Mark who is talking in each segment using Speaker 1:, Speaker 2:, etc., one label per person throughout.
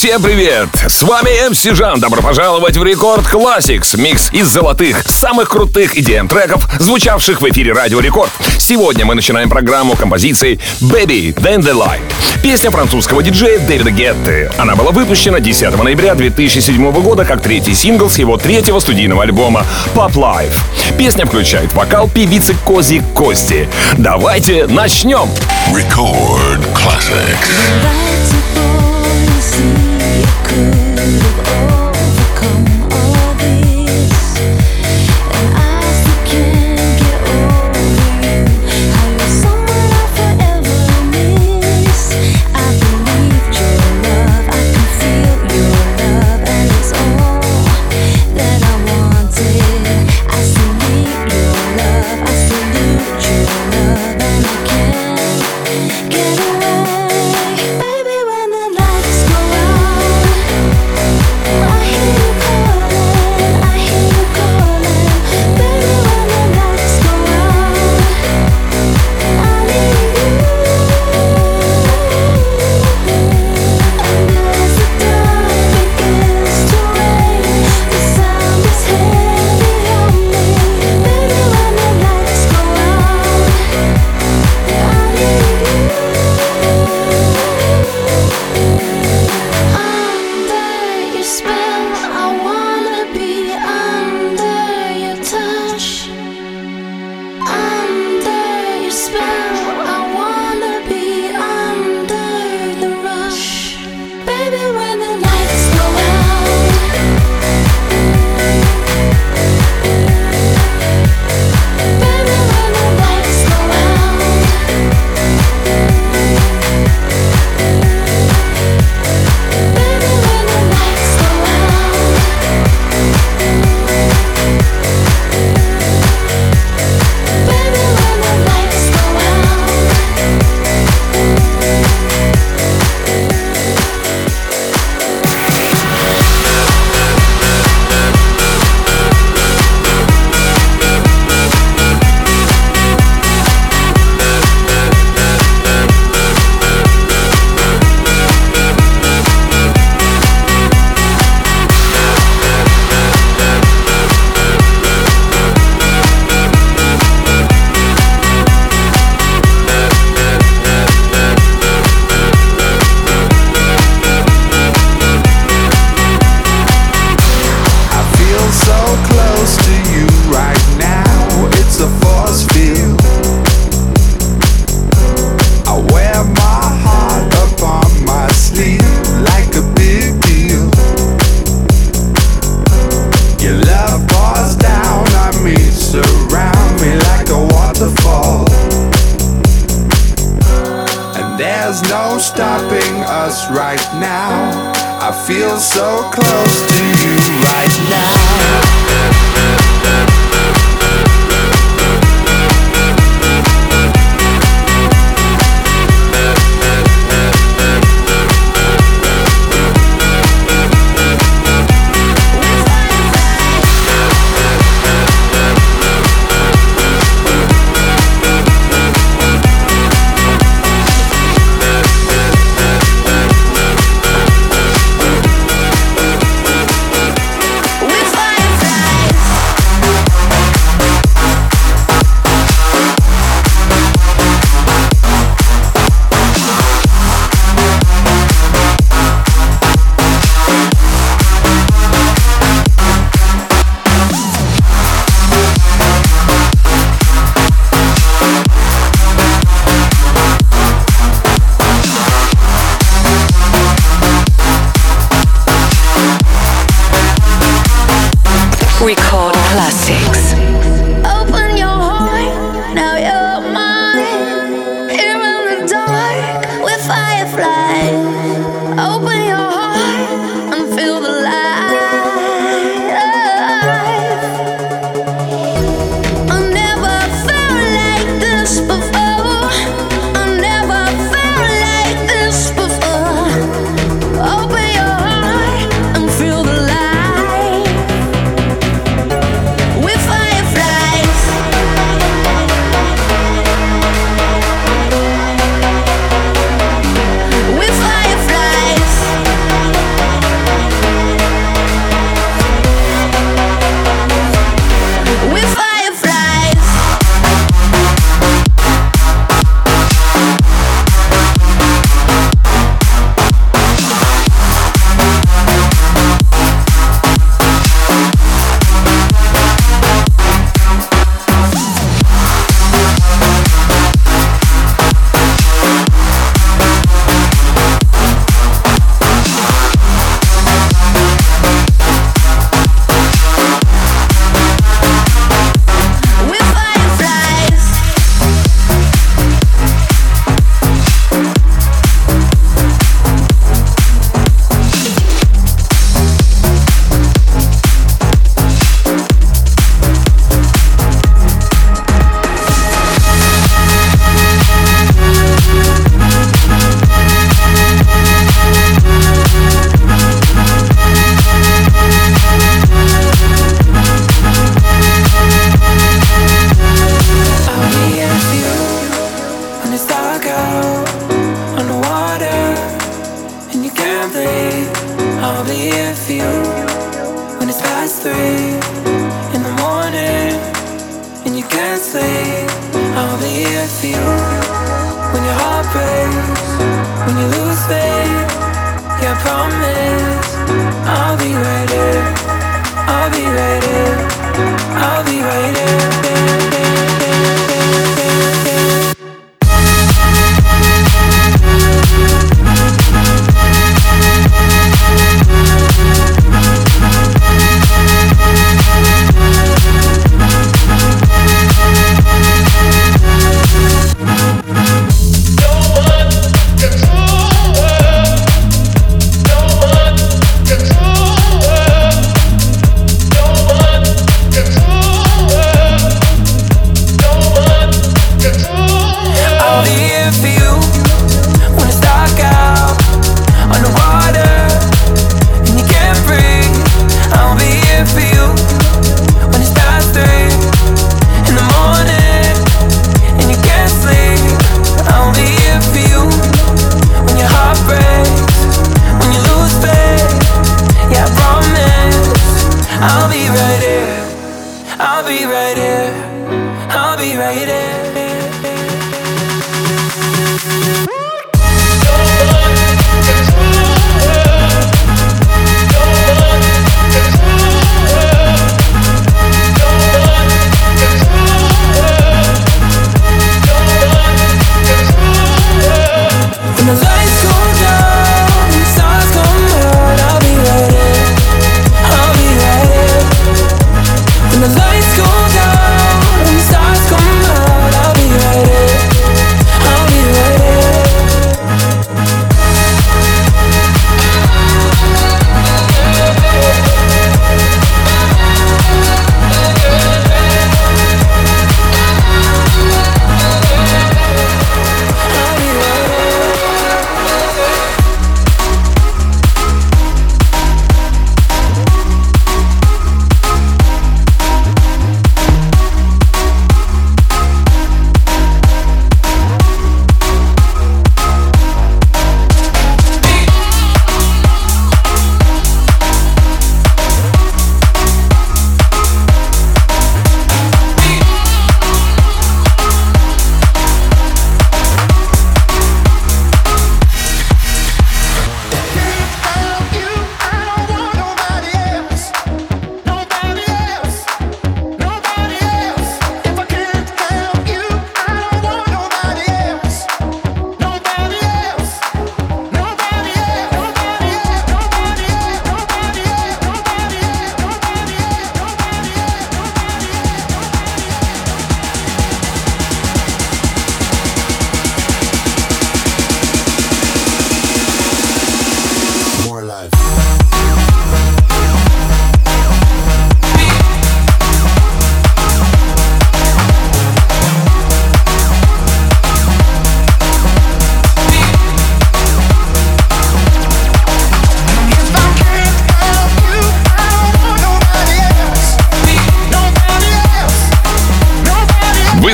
Speaker 1: Всем привет! С вами MC Жан. Добро пожаловать в Record Classix. Микс из золотых, самых крутых EDM треков, звучавших в эфире Радио Рекорд. Сегодня мы начинаем программу композицией Baby When the Light. Песня французского диджея Дэвида Гетты. Она была выпущена 10 ноября 2007 года как третий сингл с его третьего студийного альбома Pop Life. Песня включает вокал певицы Кози Кости. Давайте начнем!
Speaker 2: Record Classics.
Speaker 3: love look all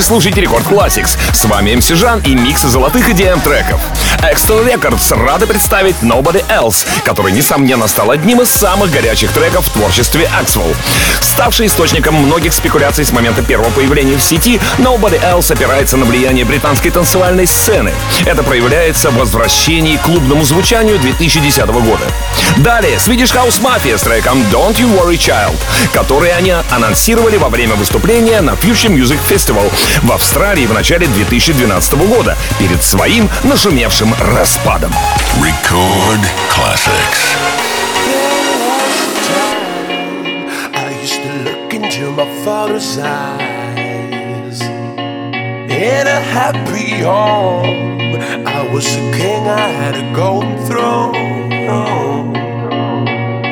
Speaker 3: слушаете Рекорд Classics. С вами МС Жан и микс золотых идеям треков. External Records рады представить Nobody Else, который, несомненно, стал одним из самых горячих треков в творчестве Axwell. Ставший источником многих спекуляций с момента первого появления в сети, Nobody Else опирается на влияние британской танцевальной сцены. Это проявляется в возвращении к клубному звучанию 2010 года. Далее Swedish House Mafia с треком Don't You Worry Child, который они анонсировали во время выступления на Future Music Festival в Австралии в начале 2012 года перед своим нашумевшим распадом.
Speaker 4: Record Classics. In a happy home, I was a king, I had a golden throne.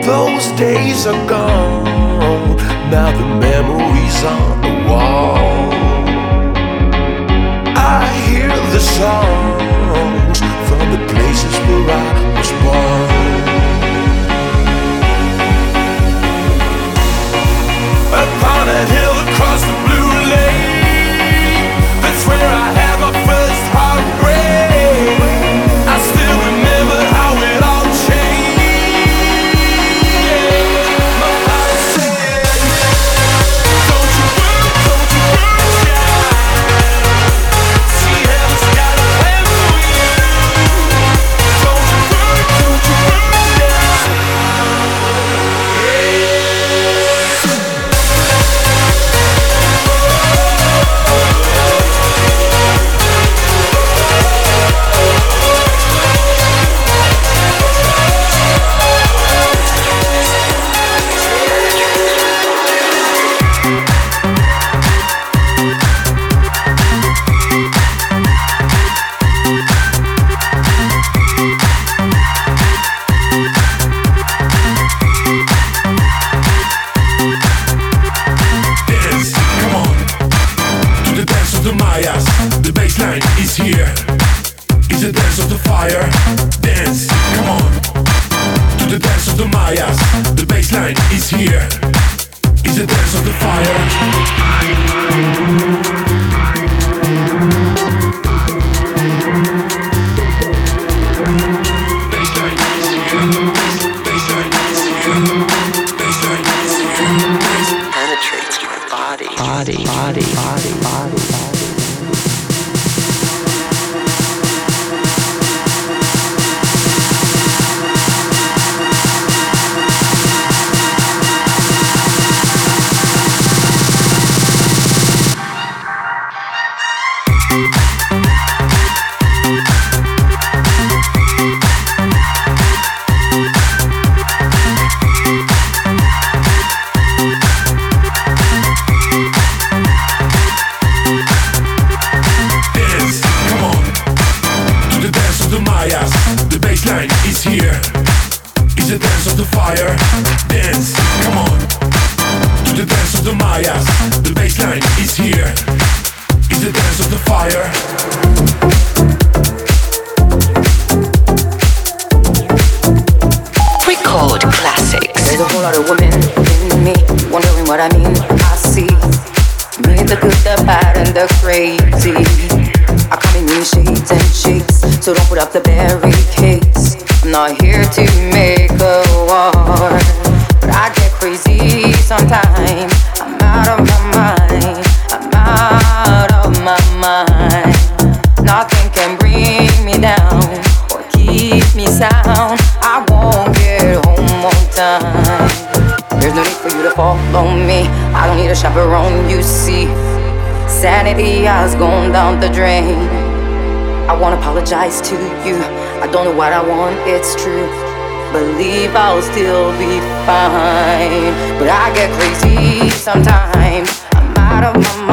Speaker 4: Those days are gone, now the memories on the wall. The songs from the places where I so don't put up the barricades. I'm not
Speaker 5: here to make a war, but I get crazy sometimes. I'm out of my mind. I'm out of my mind. Nothing can bring me down or keep me sound. I won't get home on time. There's no need for you to follow me. I don't need a chaperone,
Speaker 6: you see. Sanity has gone down the drain apologize to you. I don't know what I want, it's true. Believe I'll still be fine. But I get crazy sometimes. I'm out of my mind.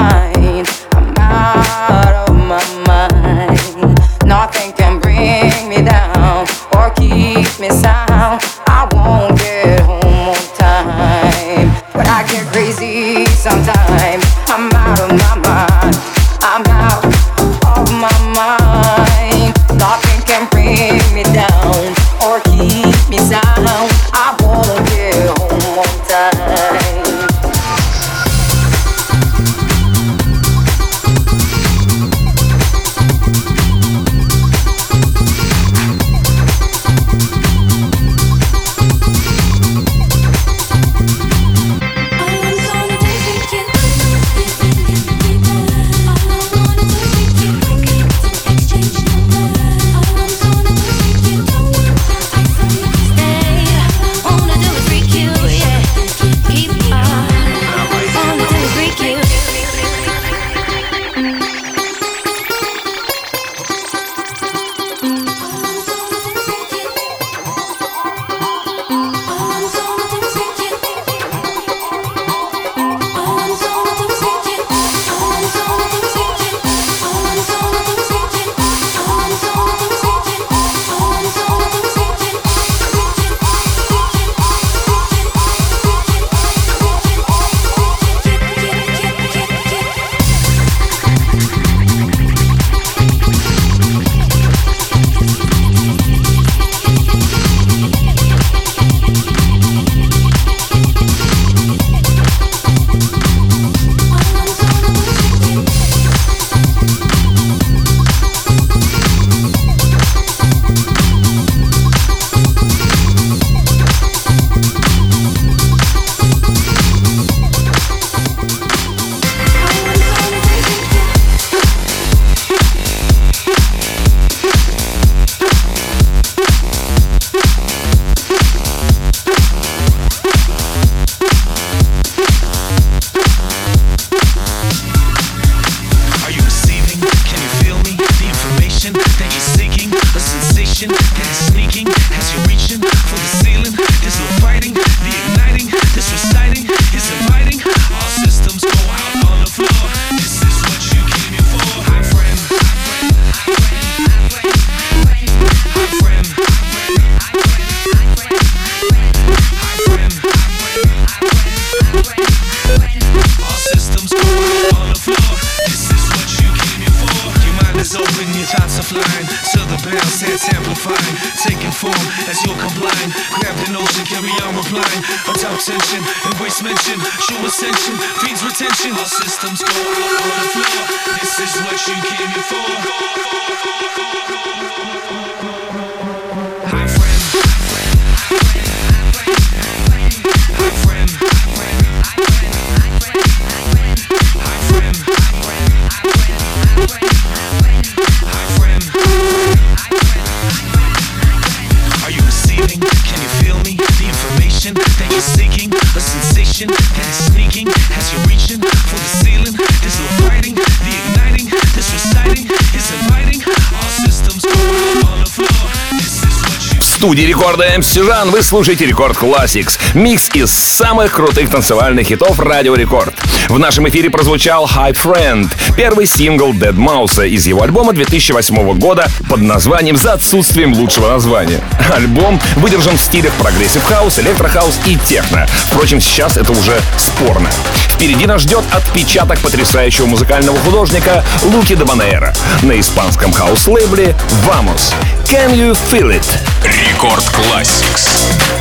Speaker 1: Студии Рекорда MC Жан вы слушаете Record Classix. Микс из самых крутых танцевальных хитов Радио Рекорд. В нашем эфире прозвучал Hi Friend, первый сингл deadmau5 из его альбома 2008 года под названием «За отсутствием лучшего названия». Альбом выдержан в стилях прогрессив хаус, электрохаус и техно. Впрочем, сейчас это уже спорно. Впереди нас ждет отпечаток потрясающего музыкального художника Луки Debonaire на испанском хаус-лейбле «Vamos». Can you feel it?
Speaker 7: Рекорд Classics.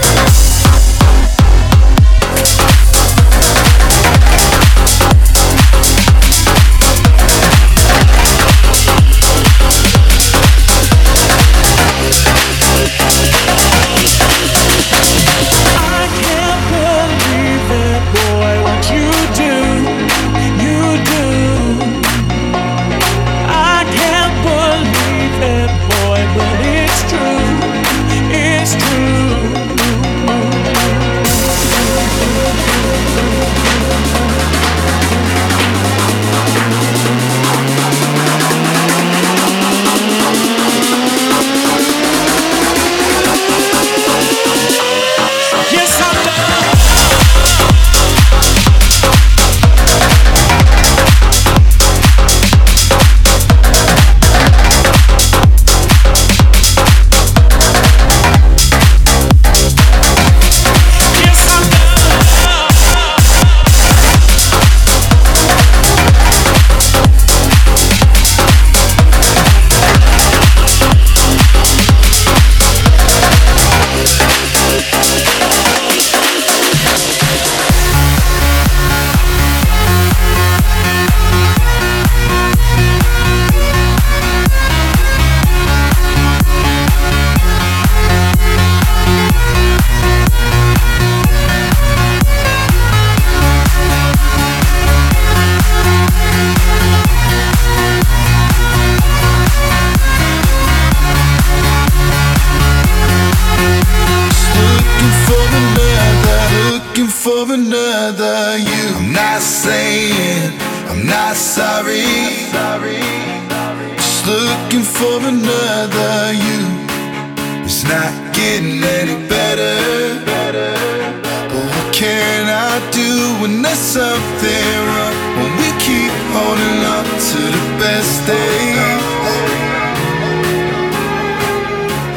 Speaker 2: mistakes.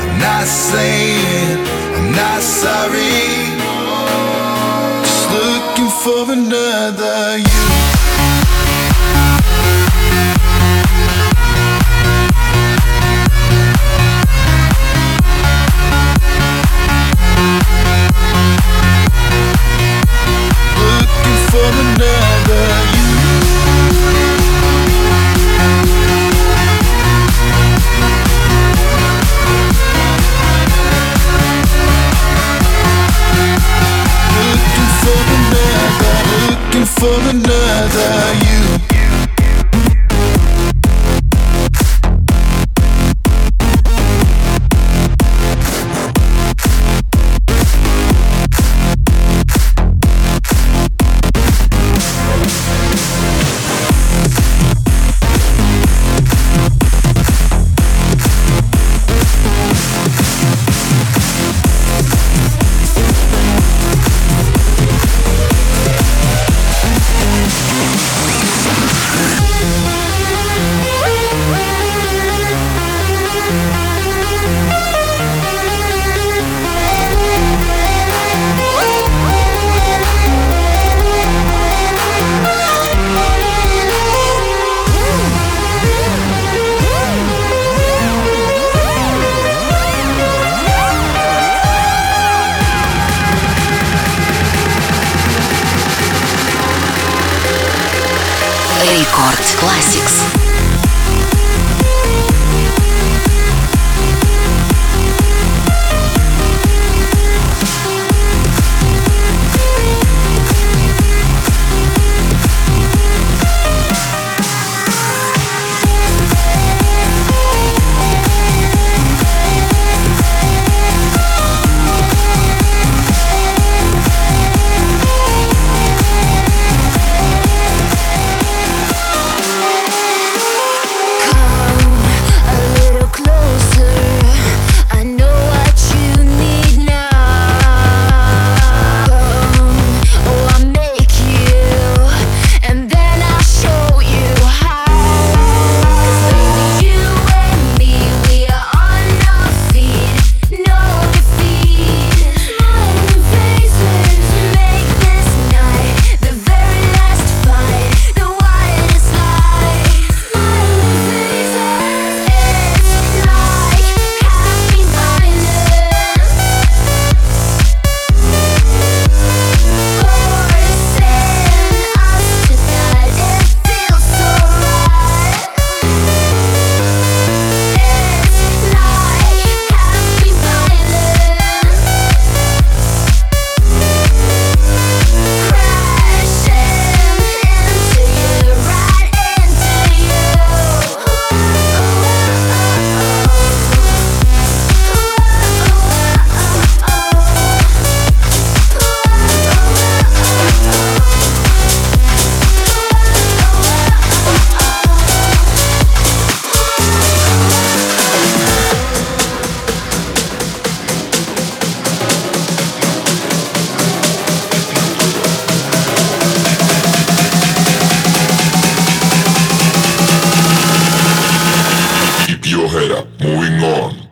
Speaker 2: I'm
Speaker 7: not saying I'm not sorry. Just looking for another you. for another for another you.
Speaker 8: your head up, moving on.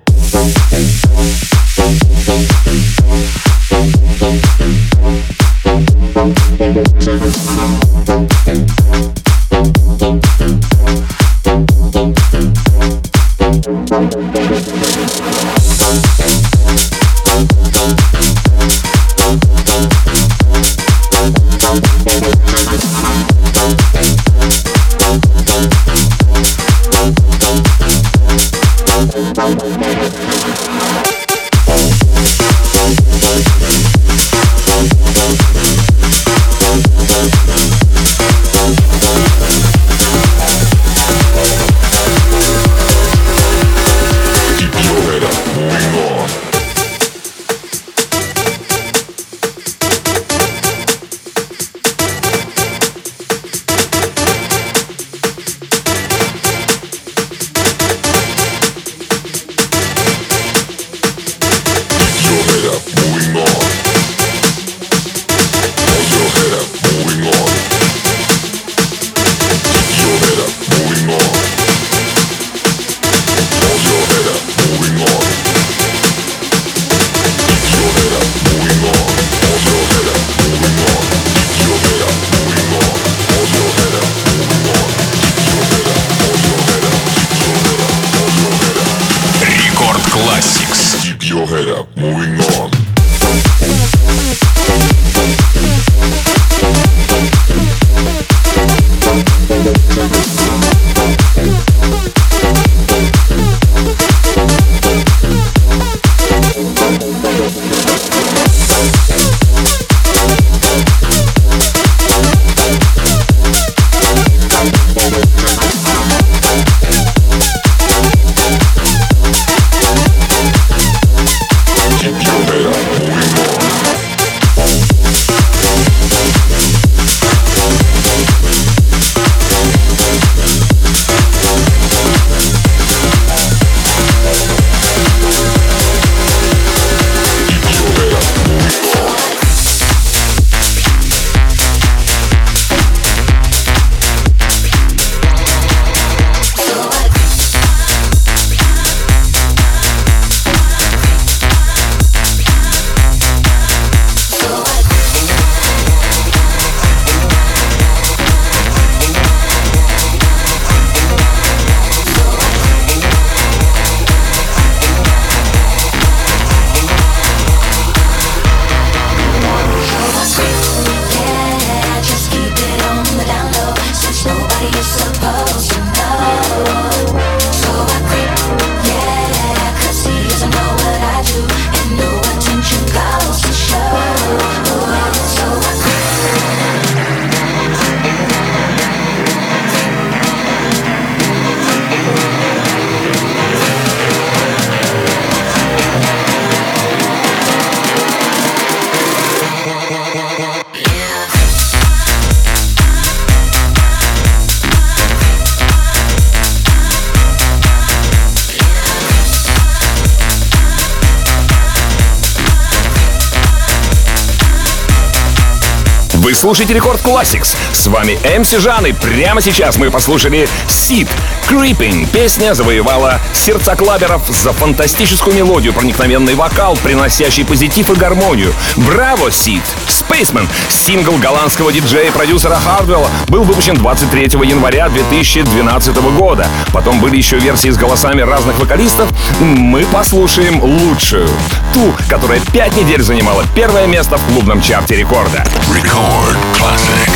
Speaker 1: Слушаете Рекорд Classics. С вами МС Жан, и прямо сейчас мы послушали Сид Creeping. Песня завоевала сердца клаберов за фантастическую мелодию, проникновенный вокал, приносящий позитив и гармонию. Браво, Сид! Spaceman, сингл голландского диджея и продюсера Хардвелла, был выпущен 23 января 2012 года. Потом были еще версии с голосами разных вокалистов. Мы послушаем лучшую. Ту, которая пять недель занимала первое место в клубном чарте рекорда.
Speaker 3: Record Classics.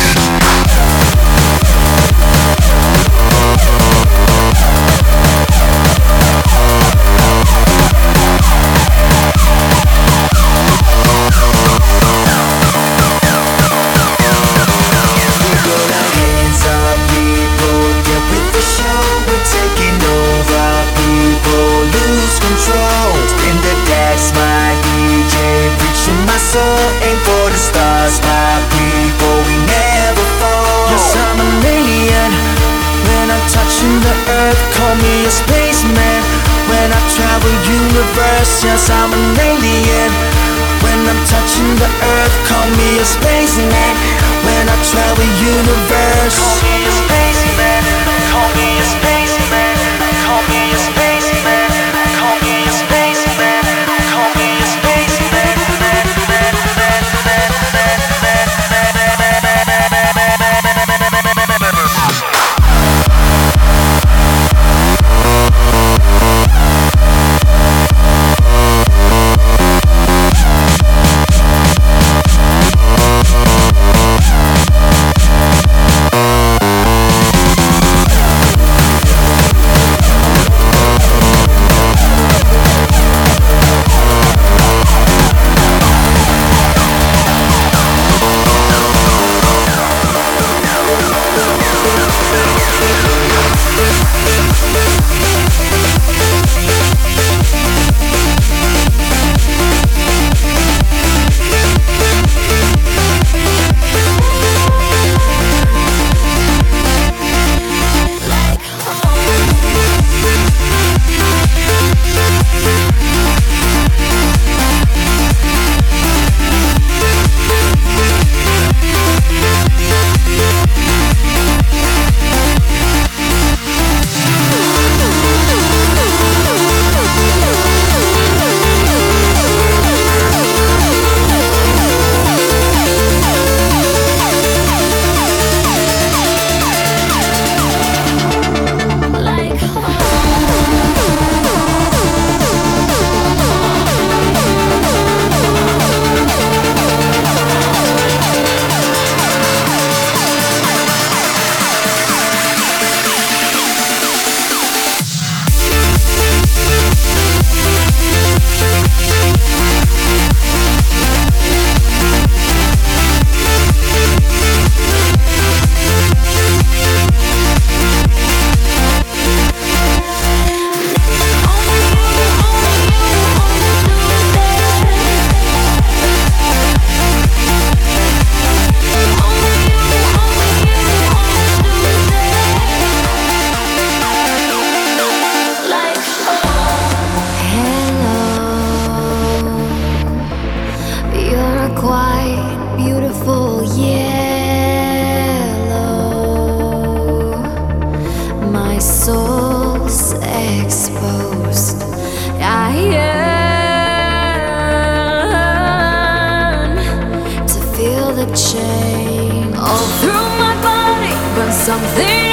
Speaker 2: Universe, yes, I'm an alien. When I'm touching the earth, call me a spaceman When I travel universe Call me a spaceman, call me a spaceman chain. All through my body, but something.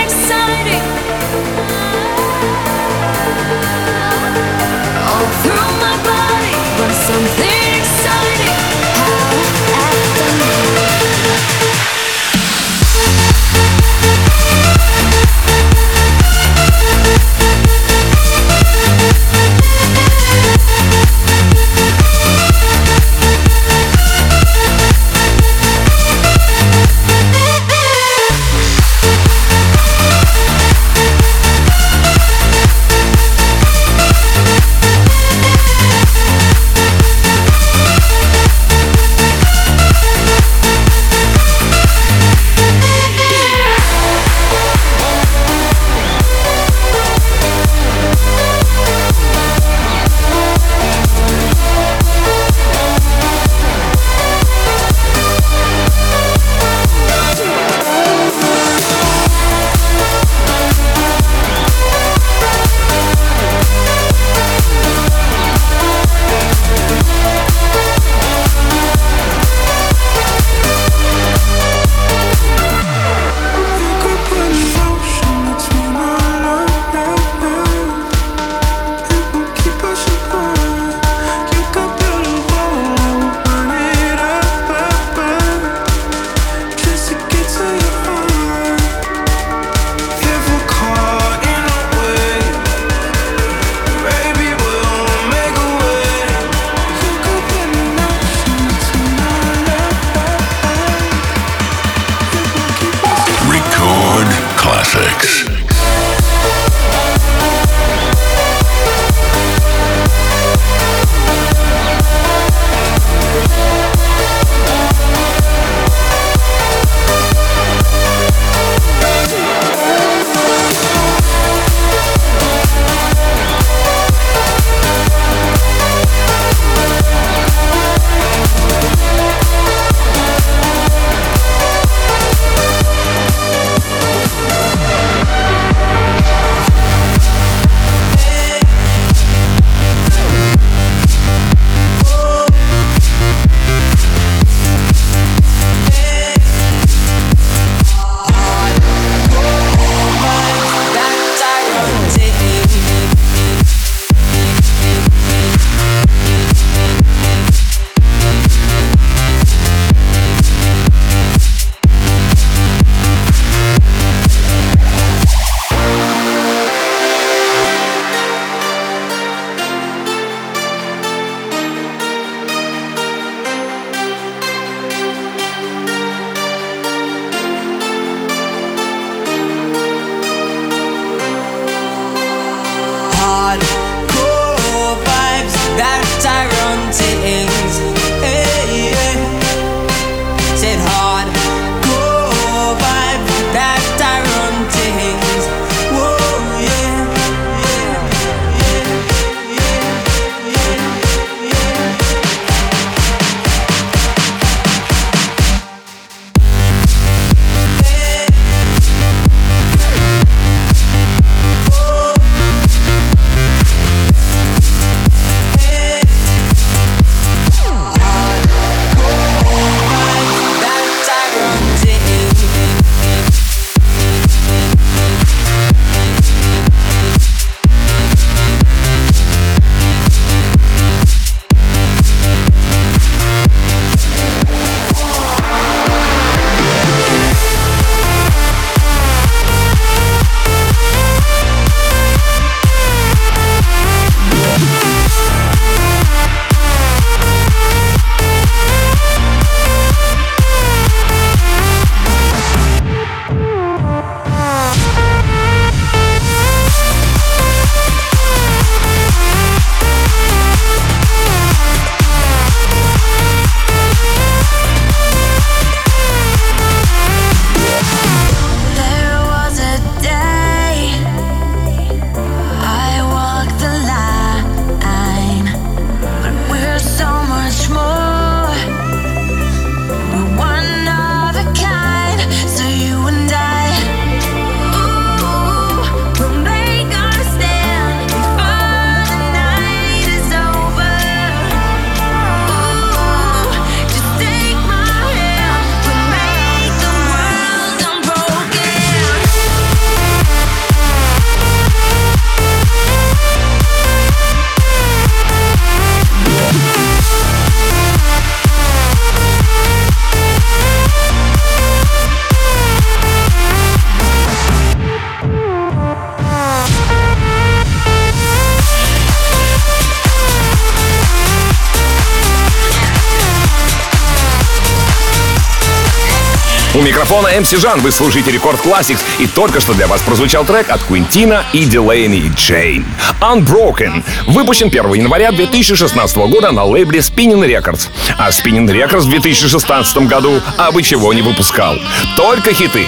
Speaker 1: Микрофона МС Жан. Вы слушаете Рекорд Classics. И только что для вас прозвучал трек от Квинтина и Дилейни Джейн. Unbroken. Выпущен 1 января 2016 года на лейбле Spinning Records. А Spinning Records в 2016 году абы чего не выпускал. Только хиты.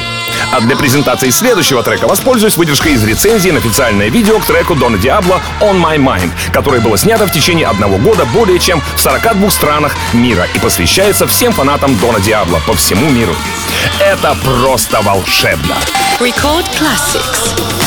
Speaker 1: А для презентации следующего трека воспользуюсь выдержкой из рецензии на официальное видео к треку Дона Диабло «On My Mind», которое было снято в течение одного года более чем в 42 странах мира и посвящается всем фанатам Дона Диабло по всему миру. Это просто волшебно.
Speaker 9: Record Classics.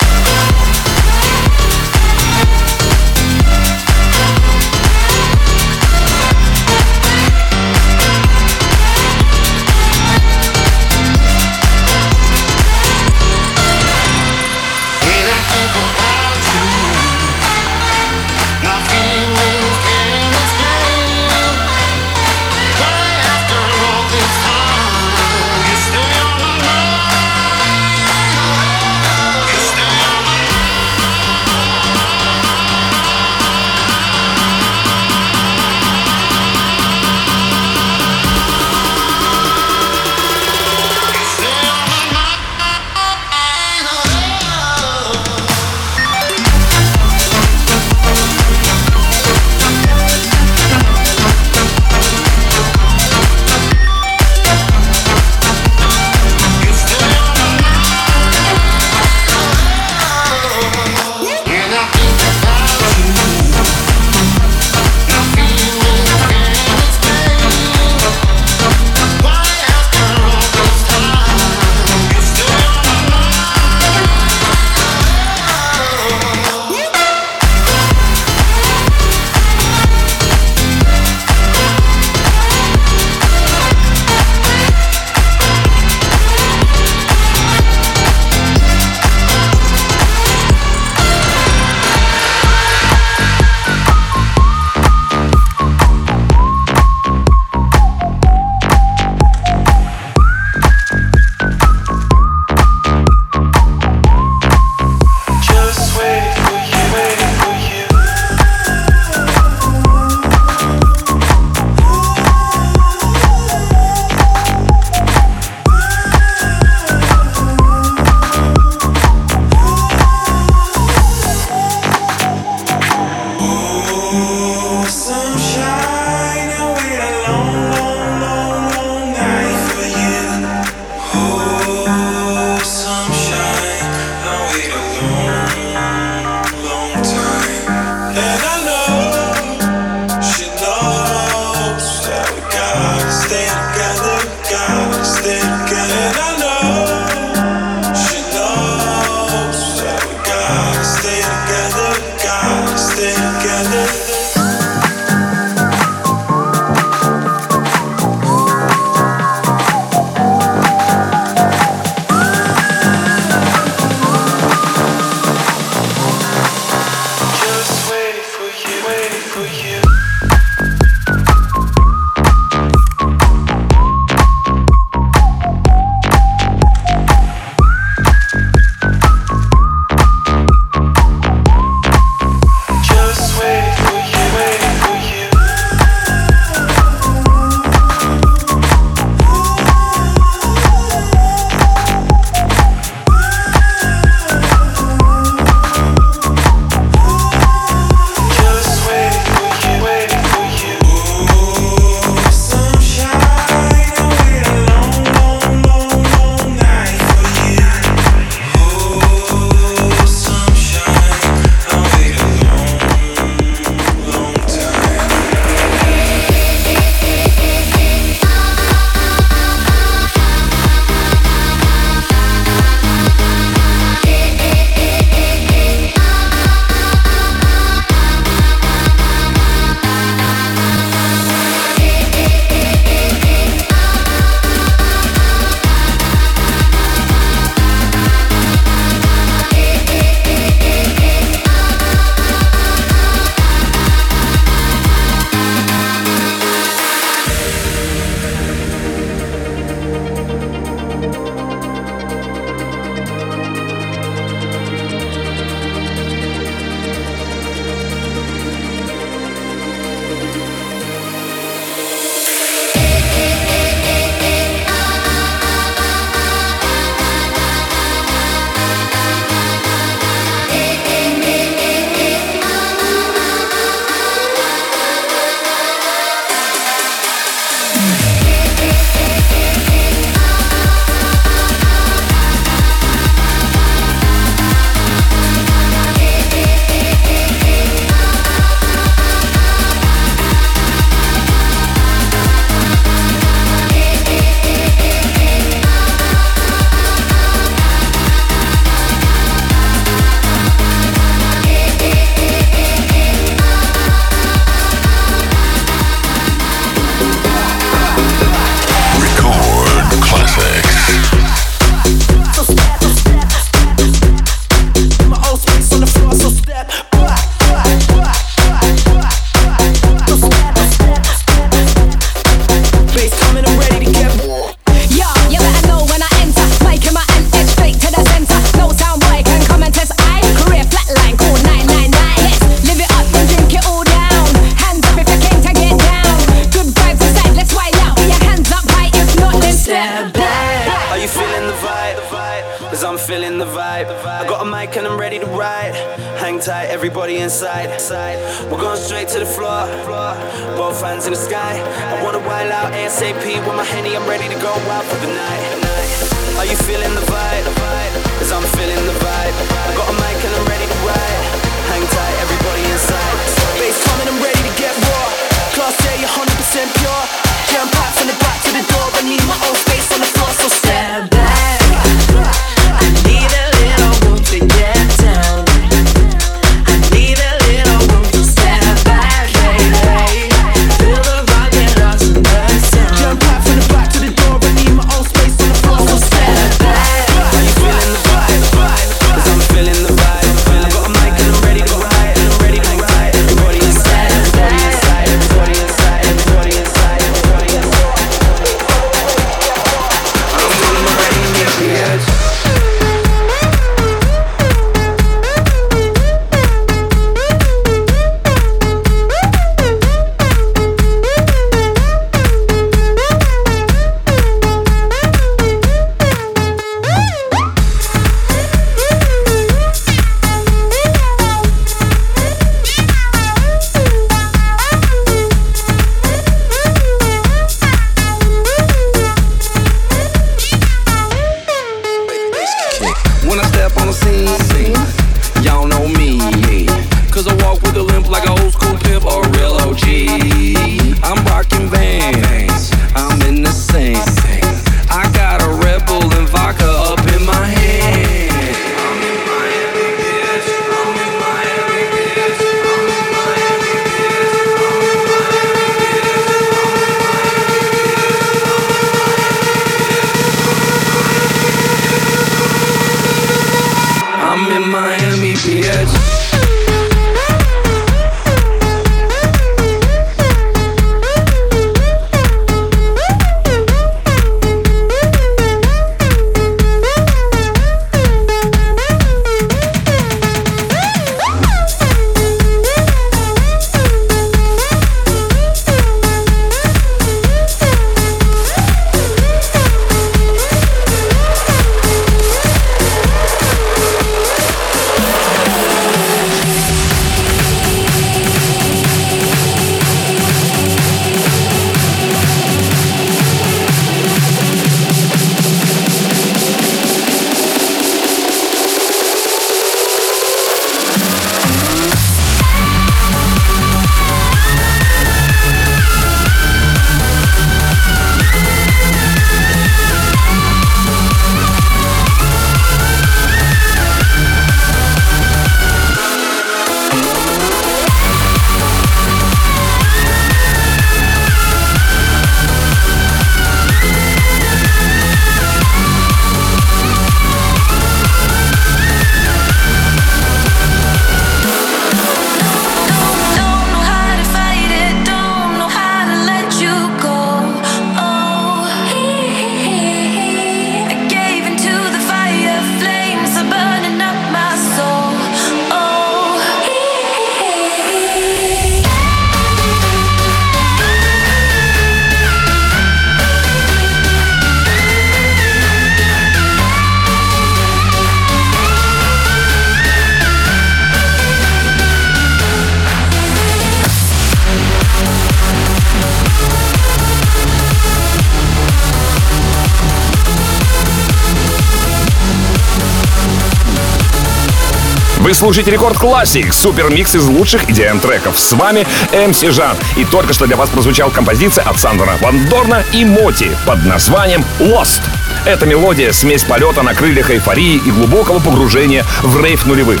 Speaker 1: Слушаете Record Classix, супер микс из лучших EDM треков. С вами MC Жан. И только что для вас прозвучала композиция от Сандера Ван Дорна и MOTi под названием Lost. Эта мелодия — смесь полета на крыльях эйфории и глубокого погружения в рейв нулевых.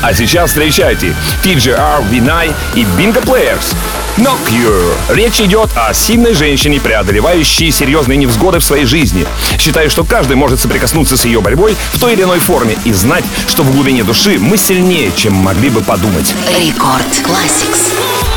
Speaker 1: А сейчас встречайте TJR, VINAI и Bingo Players. No Cure. Речь идет о сильной женщине, преодолевающей серьезные невзгоды в своей жизни. Считаю, что каждый может соприкоснуться с ее борьбой в той или иной форме и знать, что в глубине души мы сильнее, чем могли бы подумать.
Speaker 2: Рекорд Classics.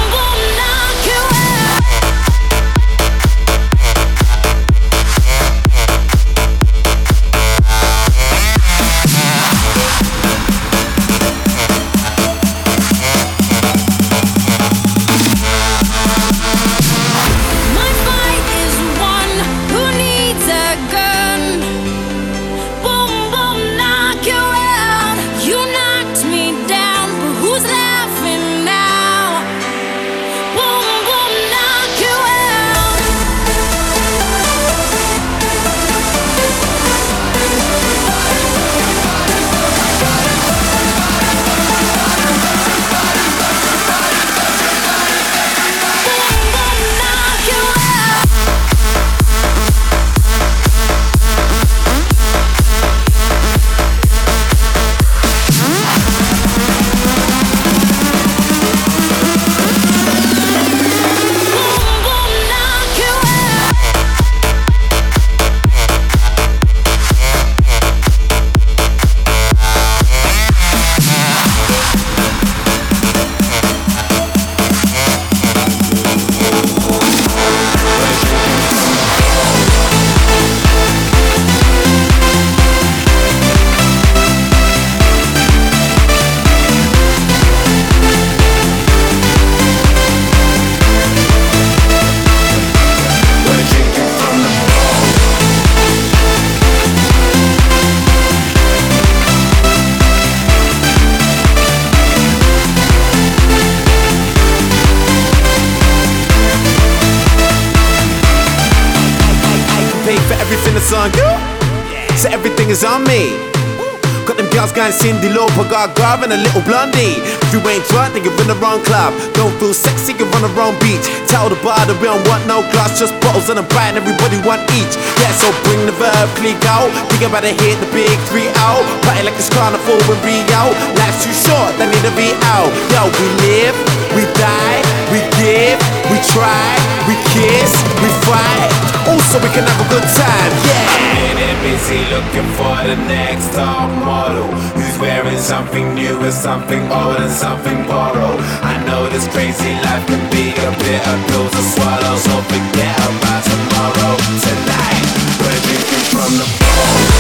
Speaker 10: And a little blondie. If you ain't drunk, then you're in the wrong club. Don't feel sexy, you're on the wrong beach. Tell the bar that we don't want no glass, just bottles and a brand, everybody want each. Yeah, so bring the verb, click out. Think about it, hit the big three out. Party like it's carnival in Rio. Life's too short, they need to be out. Yo, we live, we die, we give, we try, we kiss, we fight. Also, we can have a good time, yeah.
Speaker 11: Minute busy looking for the next top model Who's wearing something new and something old and something borrowed. I know this crazy life can be a bitter pill to swallow So forget about tomorrow. Tonight, we're drinking from the bowl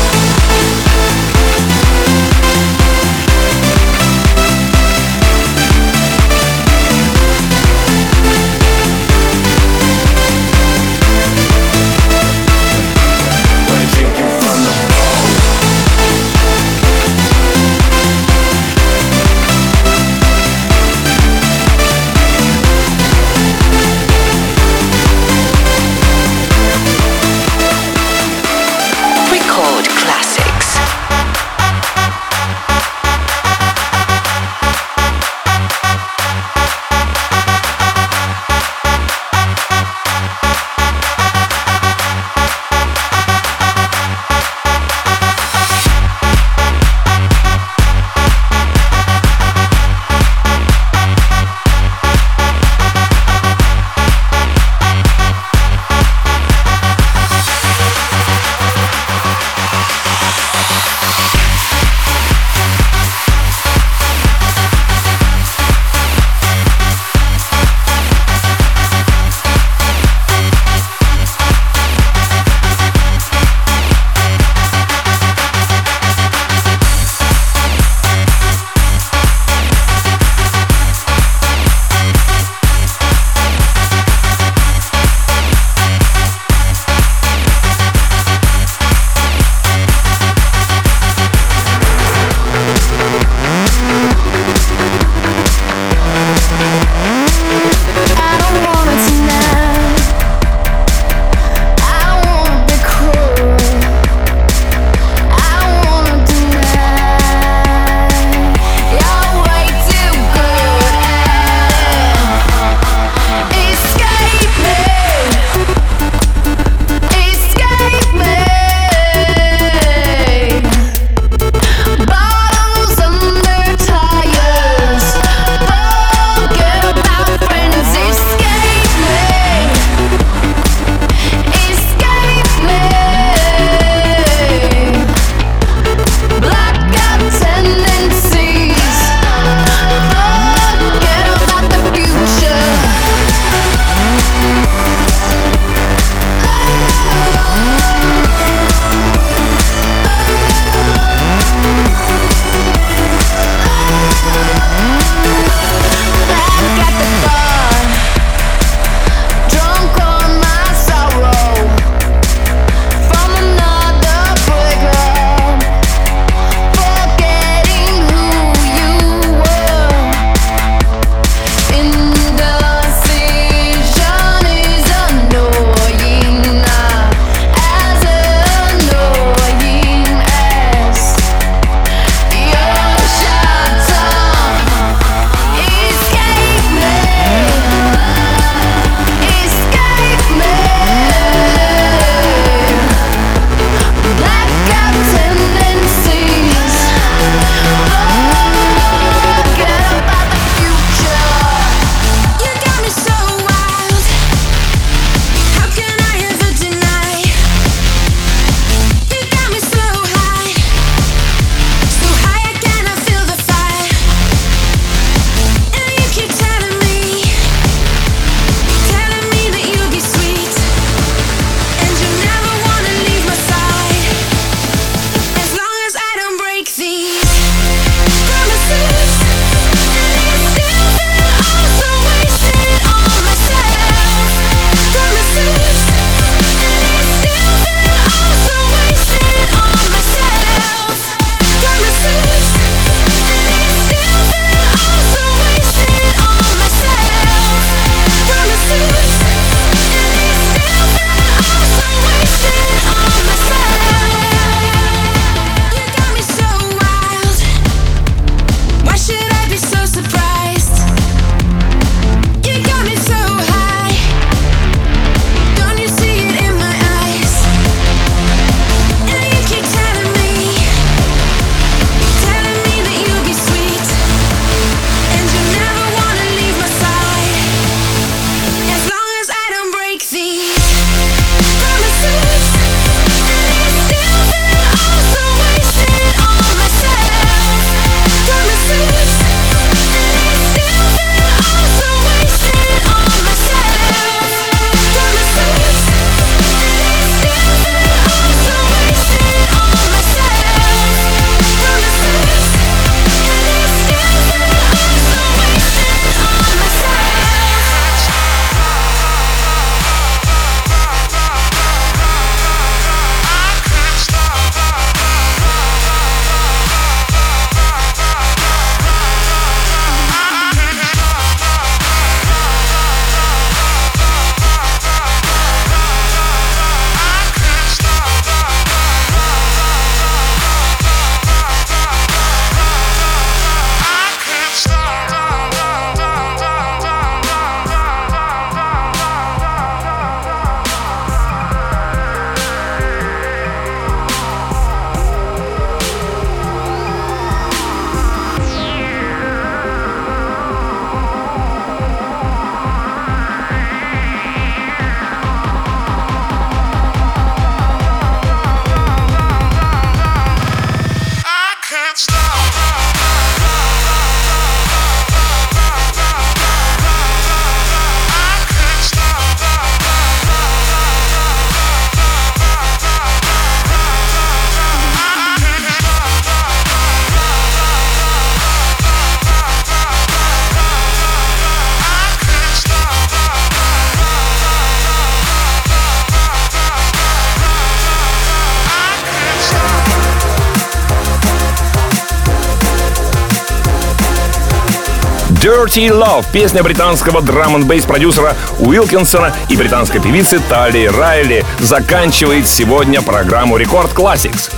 Speaker 1: Dirty Love, песня британского драм н бейс продюсера Wilkinson'а и британской певицы Talay Riley, заканчивает сегодня программу Record Classix.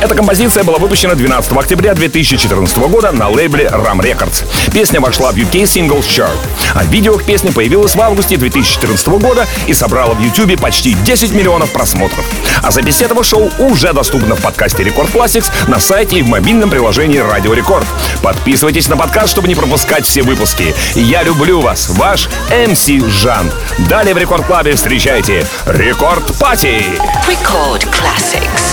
Speaker 1: Эта композиция была выпущена 12 октября 2014 года на лейбле Ram Records. Песня вошла в UK Singles Chart, а видео к песне появилось в августе 2014 года и собрало в YouTube почти 10 миллионов просмотров. А запись этого шоу уже доступна в подкасте Record Classix на сайте и в мобильном приложении Радио Рекорд. Подписывайтесь на подкаст, чтобы не пропускать все выпуски. Я люблю вас, ваш МС Жан. Далее в Рекорд Клабе встречайте Рекорд Пати.
Speaker 9: Record Classics.